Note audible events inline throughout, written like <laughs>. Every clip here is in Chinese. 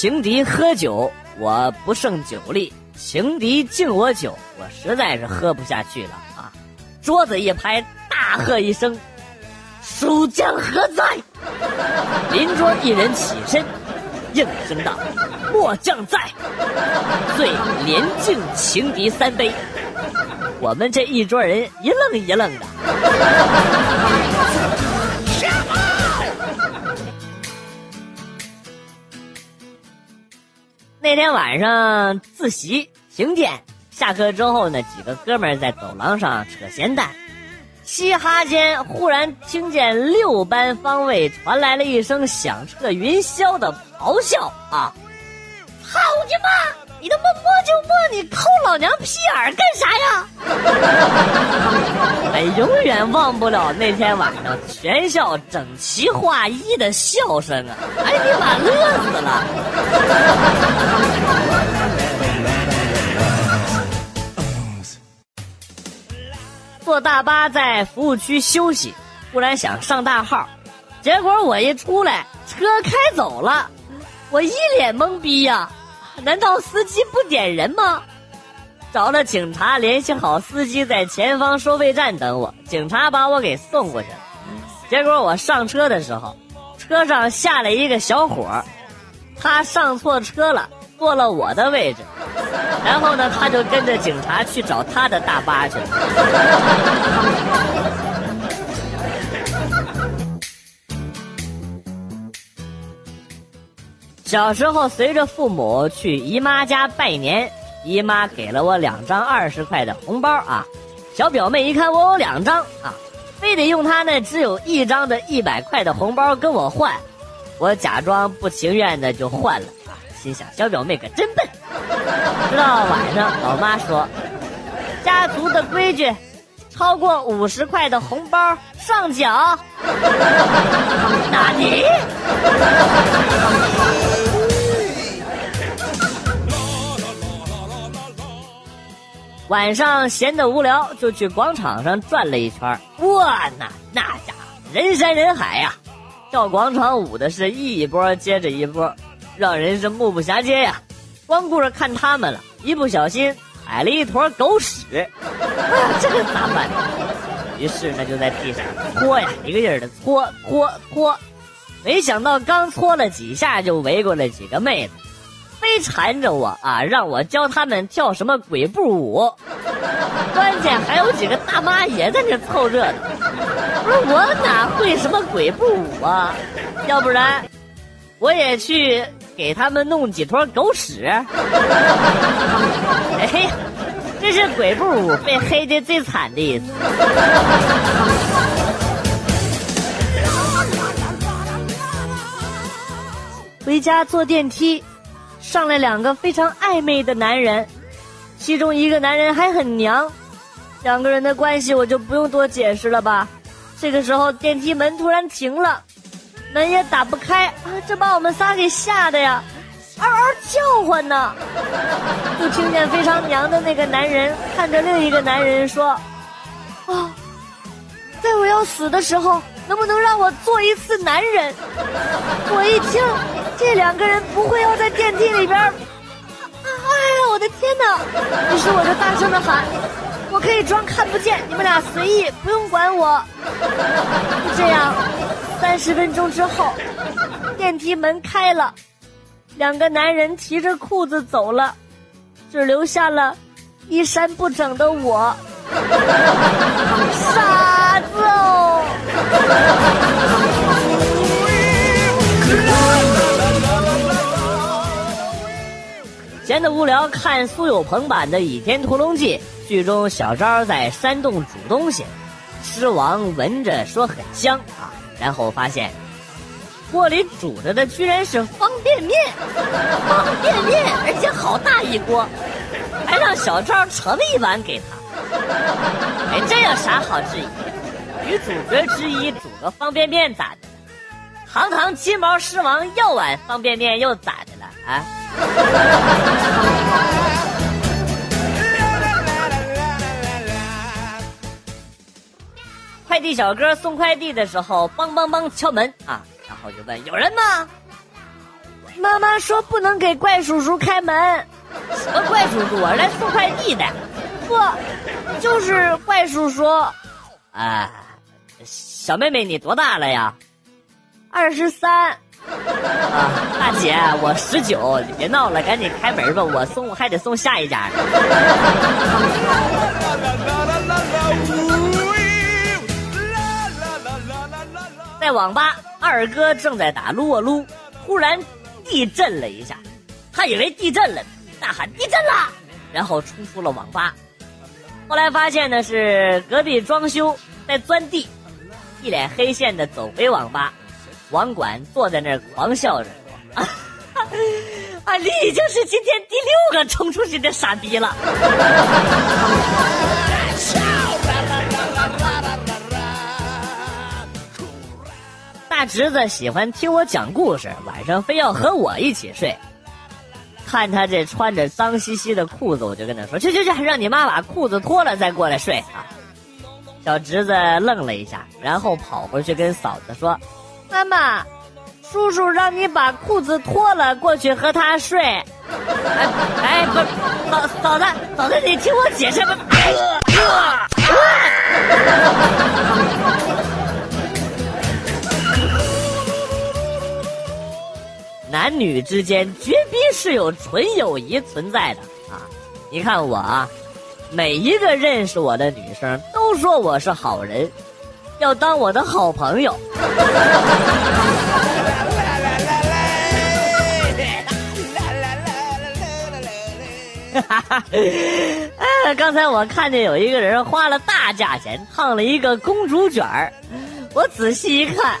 情敌喝酒，我不胜酒力，情敌敬我酒，我实在是喝不下去了啊！桌子一拍，大喝一声：“蜀将何在？”邻桌一人起身，应声道：“末将在。”遂连敬情敌三杯。我们这一桌人一愣一愣的。那天晚上自习停电，下课之后呢，几个哥们在走廊上扯闲蛋，嘻哈间忽然听见六班方位传来了一声响彻云霄的咆哮啊！操你妈！你他妈摸就摸，你抠老娘屁眼干啥呀？<laughs> 哎，永远忘不了那天晚上全校整齐划一的笑声啊！哎，你妈乐死了！<laughs> 坐大巴在服务区休息，忽然想上大号，结果我一出来，车开走了，我一脸懵逼呀。难道司机不点人吗？找了警察联系好司机，在前方收费站等我。警察把我给送过去了。结果我上车的时候，车上下来一个小伙他上错车了，坐了我的位置。然后呢，他就跟着警察去找他的大巴去了。小时候随着父母去姨妈家拜年，姨妈给了我两张二十块的红包啊。小表妹一看我有两张啊，非得用她那只有一张的一百块的红包跟我换。我假装不情愿的就换了啊，心想小表妹可真笨。直到晚上，老妈说，家族的规矩，超过五十块的红包上缴。<laughs> 哪里？晚上闲得无聊，就去广场上转了一圈。哇，那那家伙人山人海呀，跳广场舞的是一波接着一波，让人是目不暇接呀。光顾着看他们了，一不小心踩了一坨狗屎，<laughs> 这个咋办？于是呢，就在地上搓呀，一个劲儿的搓搓搓。没想到刚搓了几下，就围过来几个妹子。非缠着我啊，让我教他们跳什么鬼步舞，关键还有几个大妈也在那凑热闹。不是我哪会什么鬼步舞啊？要不然我也去给他们弄几坨狗屎。<laughs> 哎呀，这是鬼步舞被黑的最惨的一次。回家坐电梯。上来两个非常暧昧的男人，其中一个男人还很娘，两个人的关系我就不用多解释了吧。这个时候电梯门突然停了，门也打不开啊！这把我们仨给吓的呀，嗷嗷叫唤呢。就听见非常娘的那个男人看着另一个男人说：“啊，在我要死的时候，能不能让我做一次男人？”我一听。这两个人不会要在电梯里边儿？哎呀，我的天哪！于是我就大声的喊：“我可以装看不见，你们俩随意，不用管我。”就这样，三十分钟之后，电梯门开了，两个男人提着裤子走了，只留下了衣衫不整的我，<laughs> 傻子哦！闲得无聊，看苏有朋版的《倚天屠龙记》，剧中小昭在山洞煮东西，狮王闻着说很香啊，然后发现锅里煮着的居然是方便面，<laughs> 方便面，而且好大一锅，还让小赵盛一碗给他。哎，这有啥好质疑？女主角之一煮个方便面咋的？堂堂金毛狮王要碗方便面又咋的了啊？<laughs> 快递小哥送快递的时候，梆梆梆敲门啊，然后就问有人吗？妈妈说不能给怪叔叔开门。什么怪叔叔？我来送快递的。不，就是怪叔叔。啊，小妹妹，你多大了呀？二十三。啊，大姐，我十九，你别闹了，赶紧开门吧，我送还得送下一家呢。<laughs> 在网吧，二哥正在打撸啊撸，忽然地震了一下，他以为地震了，大喊地震了，然后冲出了网吧。后来发现呢是隔壁装修在钻地，一脸黑线的走回网吧。网管坐在那儿狂笑着说：“啊，你已经是今天第六个冲出去的傻逼了。” <laughs> 大侄子喜欢听我讲故事，晚上非要和我一起睡。看他这穿着脏兮兮的裤子，我就跟他说：“去去去，让你妈把裤子脱了再过来睡啊！”小侄子愣了一下，然后跑回去跟嫂子说。妈妈，叔叔让你把裤子脱了过去和他睡。哎 <laughs> 哎，不，嫂嫂子，嫂子，你听我解释吧。男女之间绝逼是有纯友谊存在的啊！你看我啊，每一个认识我的女生都说我是好人。要当我的好朋友。哈哈，哎，刚才我看见有一个人花了大价钱烫了一个公主卷儿，我仔细一看，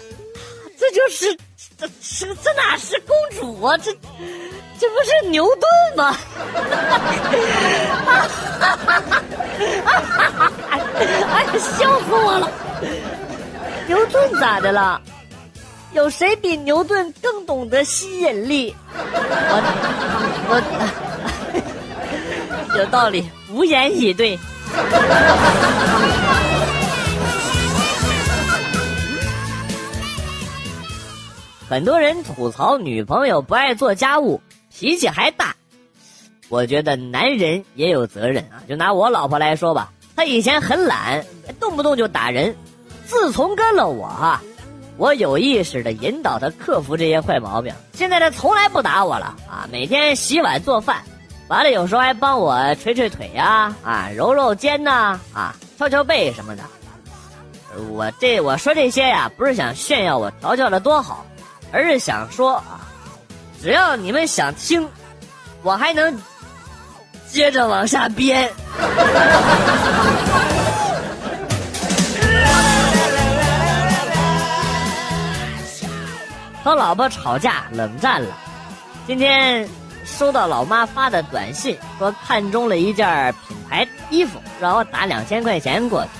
这就是这这这哪是公主啊？这这不是牛顿吗？哎呀，笑死我了！牛顿咋的了？有谁比牛顿更懂得吸引力？我我有道理，无言以对。很多人吐槽女朋友不爱做家务，脾气还大。我觉得男人也有责任啊！就拿我老婆来说吧，她以前很懒，动不动就打人。自从跟了我哈，我有意识的引导她克服这些坏毛病。现在她从来不打我了啊！每天洗碗做饭，完了有时候还帮我捶捶腿呀，啊，揉揉肩呐，啊，敲敲背什么的。我这我说这些呀，不是想炫耀我调教的多好，而是想说啊，只要你们想听，我还能接着往下编。<laughs> 和老婆吵架冷战了，今天收到老妈发的短信，说看中了一件品牌衣服，让我打两千块钱过去。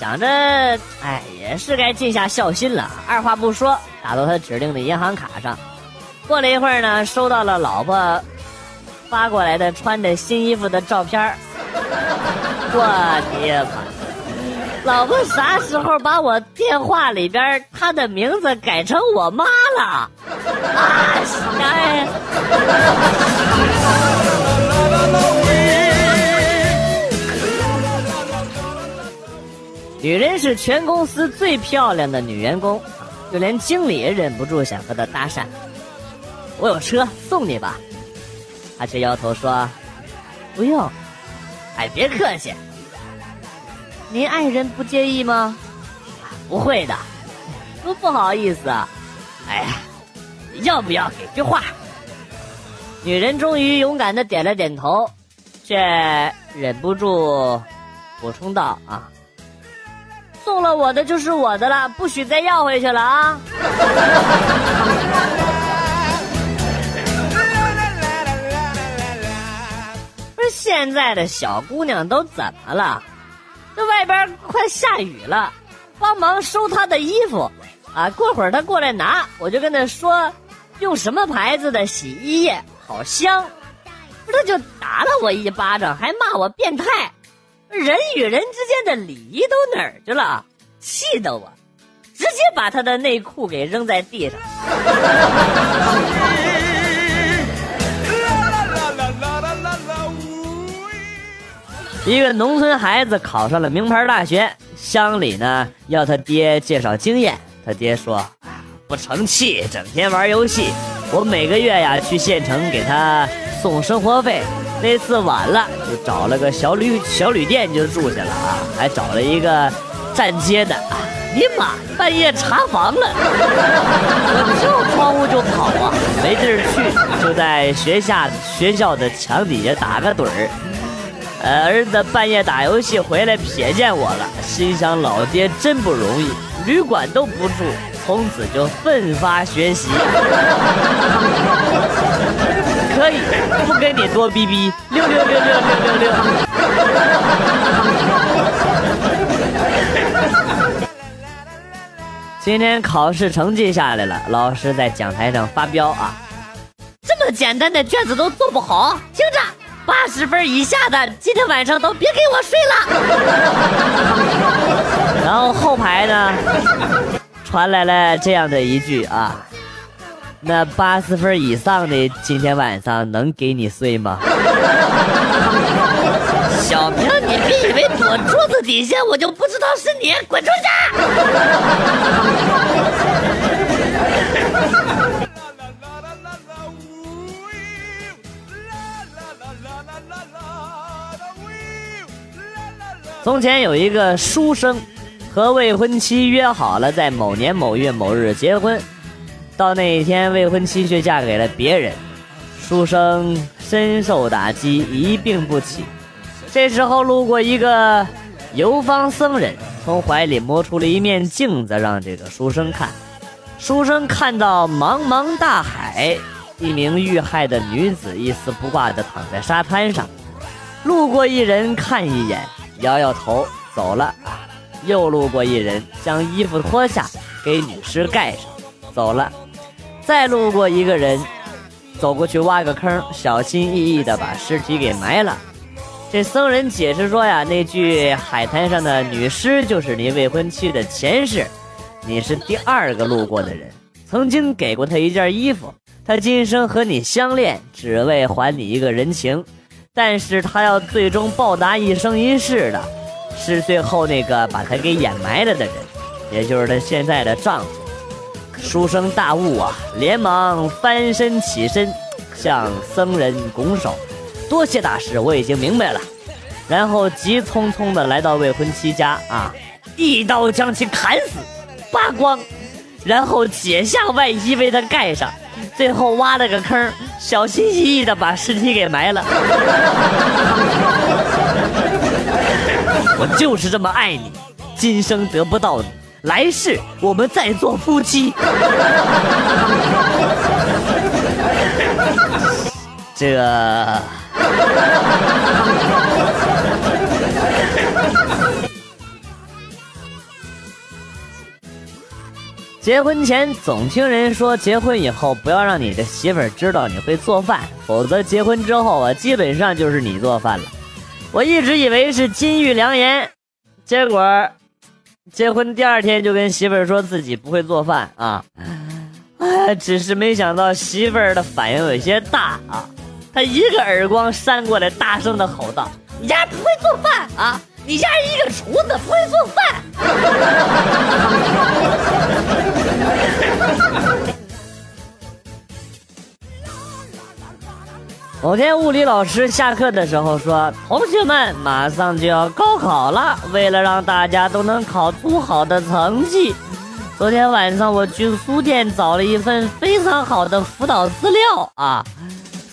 想着，哎，也是该尽下孝心了，二话不说打到他指定的银行卡上。过了一会儿呢，收到了老婆发过来的穿着新衣服的照片我爹妈！老婆啥时候把我电话里边她的名字改成我妈了？啊！哎！女人是全公司最漂亮的女员工，就连经理也忍不住想和她搭讪。我有车送你吧，她却摇头说：“不用。”哎，别客气。您爱人不介意吗？不会的，多不好意思啊！哎呀，要不要给句话？女人终于勇敢的点了点头，却忍不住补充道：“啊，送了我的就是我的了，不许再要回去了啊！”不是现在的小姑娘都怎么了？这外边快下雨了，帮忙收她的衣服，啊！过会儿她过来拿，我就跟她说，用什么牌子的洗衣液好香，不他就打了我一巴掌，还骂我变态，人与人之间的礼仪都哪儿去了？气得我直接把他的内裤给扔在地上。一个农村孩子考上了名牌大学，乡里呢要他爹介绍经验。他爹说：“不成器，整天玩游戏。我每个月呀去县城给他送生活费，那次晚了，就找了个小旅小旅店就住下了啊，还找了一个站街的。尼玛，半夜查房了，我跳窗户就跑啊，没地儿去，就在学校学校的墙底下打个盹儿。”呃，儿子半夜打游戏回来，瞥见我了，心想老爹真不容易，旅馆都不住，从此就奋发学习。可以，不跟你多逼逼，六六六六六六六。今天考试成绩下来了，老师在讲台上发飙啊！这么简单的卷子都做不好，听着。八十分以下的，今天晚上都别给我睡了。然后后排呢，传来了这样的一句啊：“那八十分以上的，今天晚上能给你睡吗？” <laughs> 小明，你别以为躲桌子底下我就不知道是你，滚出去！<laughs> 从前有一个书生，和未婚妻约好了在某年某月某日结婚。到那一天，未婚妻却嫁给了别人，书生深受打击，一病不起。这时候，路过一个游方僧人，从怀里摸出了一面镜子，让这个书生看。书生看到茫茫大海，一名遇害的女子一丝不挂地躺在沙滩上。路过一人，看一眼。摇摇头走了，又路过一人，将衣服脱下给女尸盖上，走了。再路过一个人，走过去挖个坑，小心翼翼地把尸体给埋了。这僧人解释说呀，那具海滩上的女尸就是你未婚妻的前世，你是第二个路过的人，曾经给过她一件衣服，她今生和你相恋，只为还你一个人情。但是他要最终报答一生一世的，是最后那个把他给掩埋了的人，也就是他现在的丈夫。书生大悟啊，连忙翻身起身，向僧人拱手，多谢大师，我已经明白了。然后急匆匆地来到未婚妻家啊，一刀将其砍死，扒光，然后解下外衣为她盖上。最后挖了个坑，小心翼翼的把尸体给埋了。我就是这么爱你，今生得不到你，来世我们再做夫妻。<laughs> 这个。结婚前总听人说，结婚以后不要让你的媳妇儿知道你会做饭，否则结婚之后啊，基本上就是你做饭了。我一直以为是金玉良言，结果结婚第二天就跟媳妇儿说自己不会做饭啊！哎，只是没想到媳妇儿的反应有些大啊，她一个耳光扇过来，大声的吼道：“你家不会做饭啊！”你家一个厨子不会做饭。<laughs> 某天物理老师下课的时候说：“同学们，马上就要高考了，为了让大家都能考出好的成绩，昨天晚上我去书店找了一份非常好的辅导资料啊。”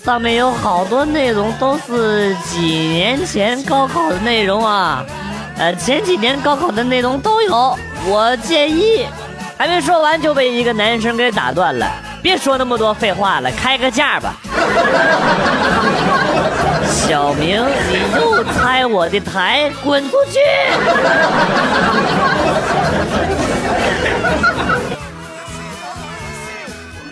上面有好多内容都是几年前高考的内容啊，呃，前几年高考的内容都有。我建议，还没说完就被一个男生给打断了。别说那么多废话了，开个价吧。<laughs> 小明，你又拆我的台，滚出去！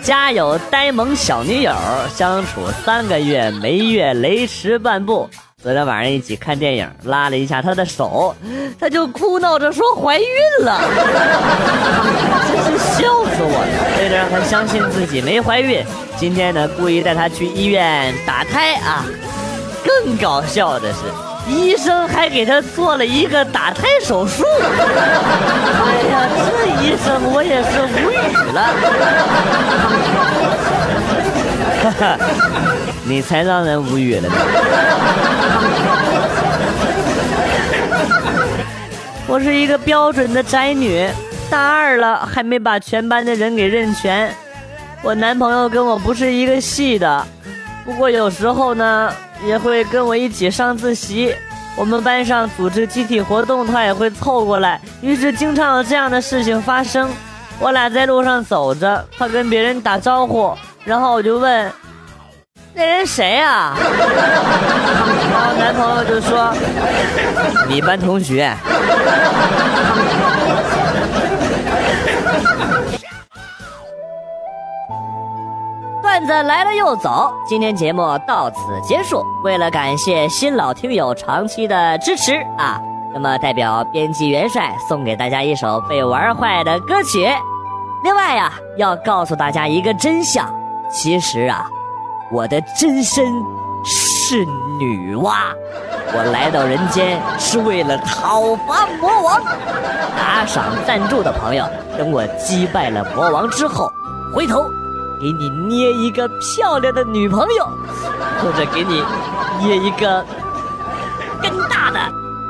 家有呆萌小女友，相处三个月，每月雷池半步。昨天晚上一起看电影，拉了一下她的手，她就哭闹着说怀孕了，<laughs> 真是笑死我了。为了让她相信自己没怀孕，今天呢故意带她去医院打胎啊。更搞笑的是，医生还给她做了一个打胎手术。哎呀，这医生我也是无语了。哈哈，你才让人无语了呢。我是一个标准的宅女，大二了还没把全班的人给认全。我男朋友跟我不是一个系的，不过有时候呢也会跟我一起上自习。我们班上组织集体活动，他也会凑过来，于是经常有这样的事情发生。我俩在路上走着，他跟别人打招呼，然后我就问：“那人谁呀？”然后男朋友就说：“你班同学。”段子来了又走，今天节目到此结束。为了感谢新老听友长期的支持啊，那么代表编辑元帅送给大家一首被玩坏的歌曲。另外呀，要告诉大家一个真相，其实啊，我的真身是女娲，我来到人间是为了讨伐魔王。打赏赞助的朋友，等我击败了魔王之后，回头。给你捏一个漂亮的女朋友，或者给你捏一个更大的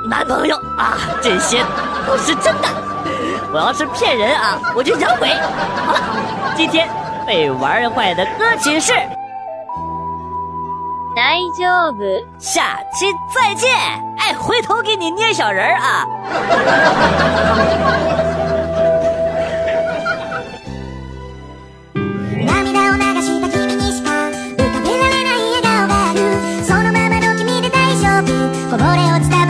男朋友啊！这些都是真的。我要是骗人啊，我就养鬼。好了，今天被玩坏的歌曲是。大丈夫。下期再见。哎，回头给你捏小人儿啊。自分は騙しきれなくて